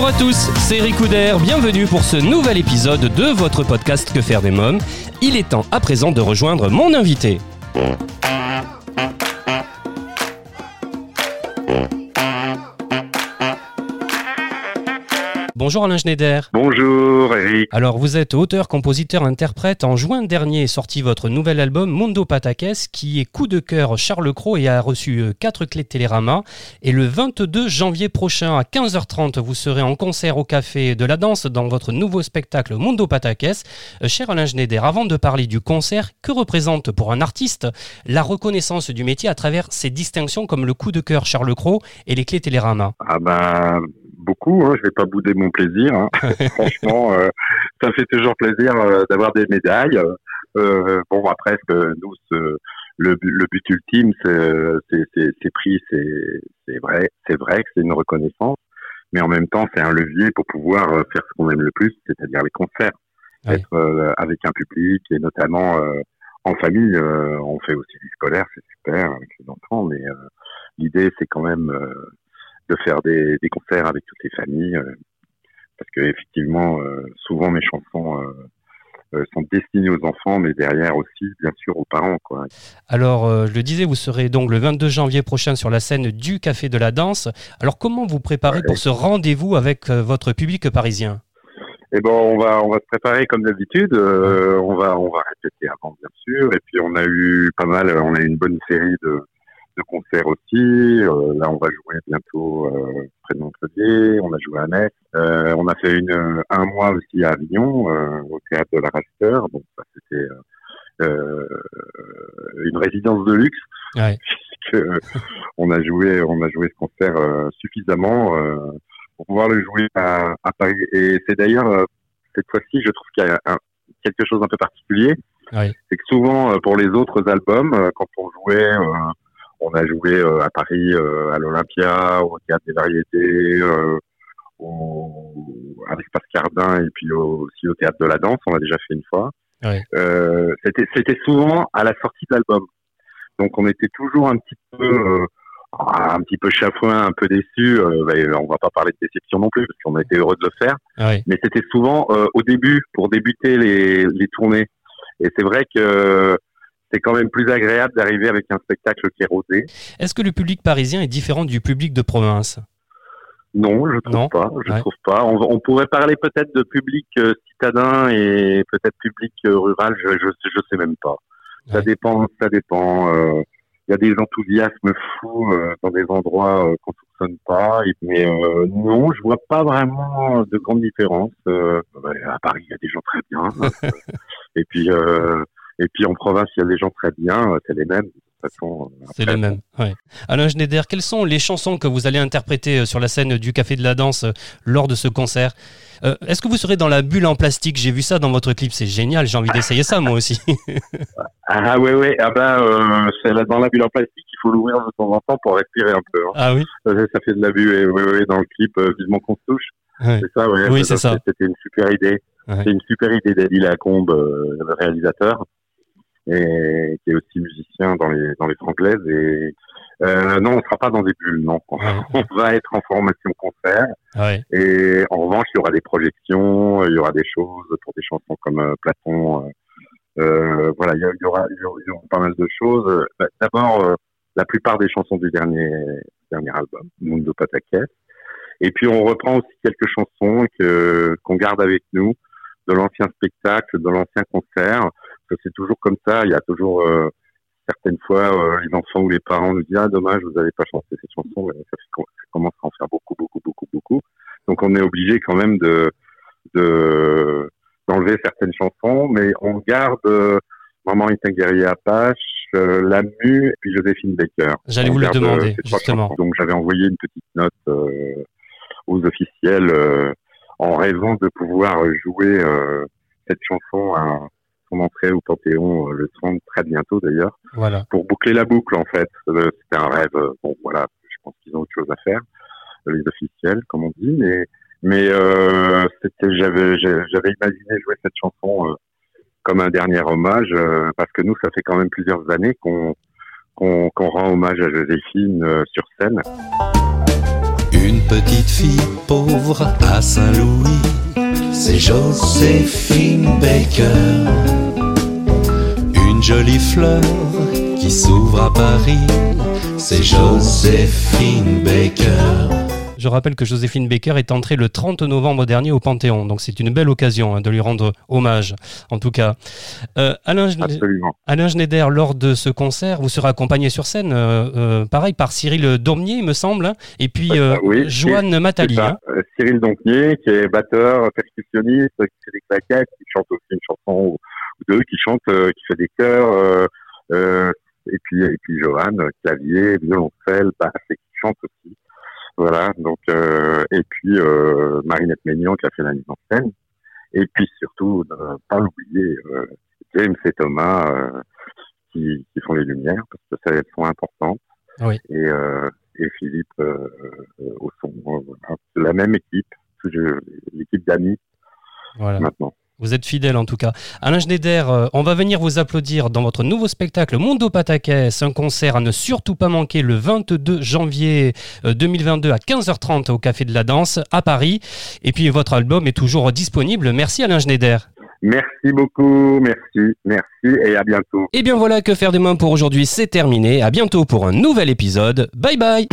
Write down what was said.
Bonjour à tous, c'est Eric Couder, bienvenue pour ce nouvel épisode de votre podcast Que faire des mômes. Il est temps à présent de rejoindre mon invité. Bonjour Alain Schneider. Bonjour Eric. Alors vous êtes auteur, compositeur, interprète. En juin dernier est sorti votre nouvel album Mondo Patakes qui est coup de cœur Charles Cros et a reçu 4 clés de Télérama. Et le 22 janvier prochain à 15h30 vous serez en concert au Café de la Danse dans votre nouveau spectacle Mondo Patakes. Euh, cher Alain Schneider, avant de parler du concert, que représente pour un artiste la reconnaissance du métier à travers ses distinctions comme le coup de cœur Charles Cros et les clés Télérama? Ah ben beaucoup, hein, je vais pas bouder mon plaisir. hein. Franchement, euh, ça fait toujours plaisir euh, d'avoir des médailles. Euh, bon, après, nous, ce- le, le but ultime, c'est c'est- c'est- vrai, c'est vrai que c'est une reconnaissance, mais en même temps, c'est un levier pour pouvoir euh, faire ce qu'on aime le plus, c'est-à-dire les concerts, Oui. être euh, avec un public et notamment euh, en famille. euh, on fait aussi du scolaire, c'est super avec les enfants, mais euh, l'idée, c'est quand même euh, de faire des, des concerts avec toutes les familles, euh, parce que effectivement, euh, souvent mes chansons euh, sont destinées aux enfants, mais derrière aussi, bien sûr, aux parents. Quoi. Alors, je le disais, vous serez donc le 22 janvier prochain sur la scène du Café de la Danse. Alors, comment vous préparez Ouais. pour ce rendez-vous avec votre public parisien? Et bon, on va on va se préparer comme d'habitude. on va on va répéter avant, bien sûr. Et puis on a eu pas mal, on a eu une bonne série de de concerts aussi. Euh, là, on va jouer bientôt euh, près de Montpellier. On a joué à Metz. Euh, on a fait une un mois aussi à Avignon, euh, au théâtre de la Rasteur. Donc ça c'était une résidence de luxe. Ouais. on a joué on a joué ce concert suffisamment pour pouvoir le jouer à, à Paris. Et c'est d'ailleurs cette fois-ci, je trouve qu'il y a un- quelque chose d'un peu particulier. Oui. C'est que souvent, pour les autres albums, quand on jouait, euh, on a joué euh, à Paris, euh, à l'Olympia, au Théâtre des Variétés, euh, au- avec Pascardin et puis au- aussi au Théâtre de la Danse, on l'a déjà fait une fois. Euh, C'était c'était souvent à la sortie de l'album. Donc on était toujours un petit peu... euh, ah, un petit peu chafouin, un peu déçu. Euh, ben, on va pas parler de déception non plus, parce qu'on a été heureux de le faire Ouais. mais c'était souvent euh, au début pour débuter les, les tournées. Et c'est vrai que c'est quand même plus agréable d'arriver avec un spectacle qui est rodé. Est-ce que le public parisien est différent du public de province? Non, je trouve Non. pas. Je Ouais. trouve pas. On, on pourrait parler peut-être de public euh, citadin et peut-être public euh, rural. Je, je je sais même pas. Ça dépend. Ça dépend. euh, Il y a des enthousiasmes fous euh, dans des endroits euh, qu'on soupçonne pas. Et- Mais euh, non, je vois pas vraiment de grande différence. Euh, à Paris, il y a des gens très bien. et puis euh, et puis en province, il y a des gens très bien. euh, C'est les mêmes. De toute façon, euh, C'est après, le même. Ouais. Alain Schneider, quelles sont les chansons que vous allez interpréter euh, sur la scène du Café de la Danse lors de ce concert? Euh, Est-ce que vous serez dans la bulle en plastique? J'ai vu ça dans votre clip, c'est génial. J'ai envie d'essayer ça moi aussi. Ah ouais ouais. Ah ben euh, c'est dans la bulle en plastique. Il faut l'ouvrir de temps en temps pour respirer un peu. hein. ah oui? Ça, fait de la bulle. Et oui oui dans le clip, euh, vivement qu'on se touche. Ouais. C'est ça, ouais. Oui, c'est ça. C'était une super idée. Ouais. C'est une super idée d'Adi Lacombe, le réalisateur, et qui est aussi musicien dans les dans les Franglaises. Et euh, non, on sera pas dans des bulles, non. Ouais. On va être en formation concert. Ouais. Et en revanche, il y aura des projections, il y aura des choses pour des chansons comme euh, Platon. euh, euh, voilà, y, aura, il y aura- il y aura pas mal de choses. Bah, D'abord, euh, la plupart des chansons du dernier dernier album, Mundo Pataquès. Et puis on reprend aussi quelques chansons que qu'on garde avec nous de l'ancien spectacle, de l'ancien concert. Que C'est toujours comme ça. Il y a toujours euh, certaines fois euh, les enfants ou les parents nous disent ah dommage vous n'avez pas chanté cette chanson. Mais ça, commence à en faire beaucoup beaucoup beaucoup beaucoup. Donc on est obligé quand même de de d'enlever certaines chansons, mais on garde euh, Maman est un guerrier Apache, euh, Lamu et puis Joséphine Baker. J'allais vous le demander, justement. Donc j'avais envoyé une petite note euh, aux officiels euh, en raison de pouvoir jouer cette chanson à, son entrée au Panthéon le 30, très bientôt d'ailleurs, Voilà. pour boucler la boucle en fait. C'était un rêve. Bon voilà, je pense qu'ils ont autre chose à faire, les officiels comme on dit, mais mais euh, c'était j'avais j'avais imaginé jouer cette chanson comme un dernier hommage parce que nous ça fait quand même plusieurs années qu'on qu'on qu'on rend hommage à Joséphine sur scène. Une petite fille pauvre à Saint-Louis, c'est Joséphine Baker. Une jolie fleur qui s'ouvre à Paris, c'est Joséphine Baker. Je rappelle que Joséphine Baker est entrée le 30 novembre dernier au Panthéon, donc c'est une belle occasion hein, de lui rendre hommage, en tout cas. Euh, Alain. Alain Schneider, lors de ce concert, vous serez accompagné sur scène, euh, euh, pareil, par Cyril Dormier, il me semble, hein, et puis euh, oui, Joanne Matali. Hein. Cyril Dompnier, qui est batteur, percussionniste, qui fait des claquettes, qui chante aussi une chanson ou deux, qui chante, qui fait des chœurs, et puis et puis Joanne, clavier, violoncelle, basse, et qui chante aussi. Voilà, donc euh, et puis euh, Marinette Maignan qui a fait la mise en scène, et puis surtout ne pas oublier euh, James et Thomas euh, qui, qui font les lumières parce que ça elles sont importantes. Oui. Et, euh, et Philippe euh, au son, voilà. c'est la même équipe, l'équipe d'amis voilà. maintenant. Vous êtes fidèle en tout cas. Alain Schneider, euh, on va venir vous applaudir dans votre nouveau spectacle Mondo Patakès, un concert à ne surtout pas manquer le 22 janvier euh, 2022 à 15h30 au Café de la Danse à Paris. Et puis votre album est toujours disponible. Merci Alain Schneider. Merci beaucoup, merci, merci et à bientôt. Et bien voilà que faire des mains pour aujourd'hui, c'est terminé. À bientôt pour un nouvel épisode. Bye bye.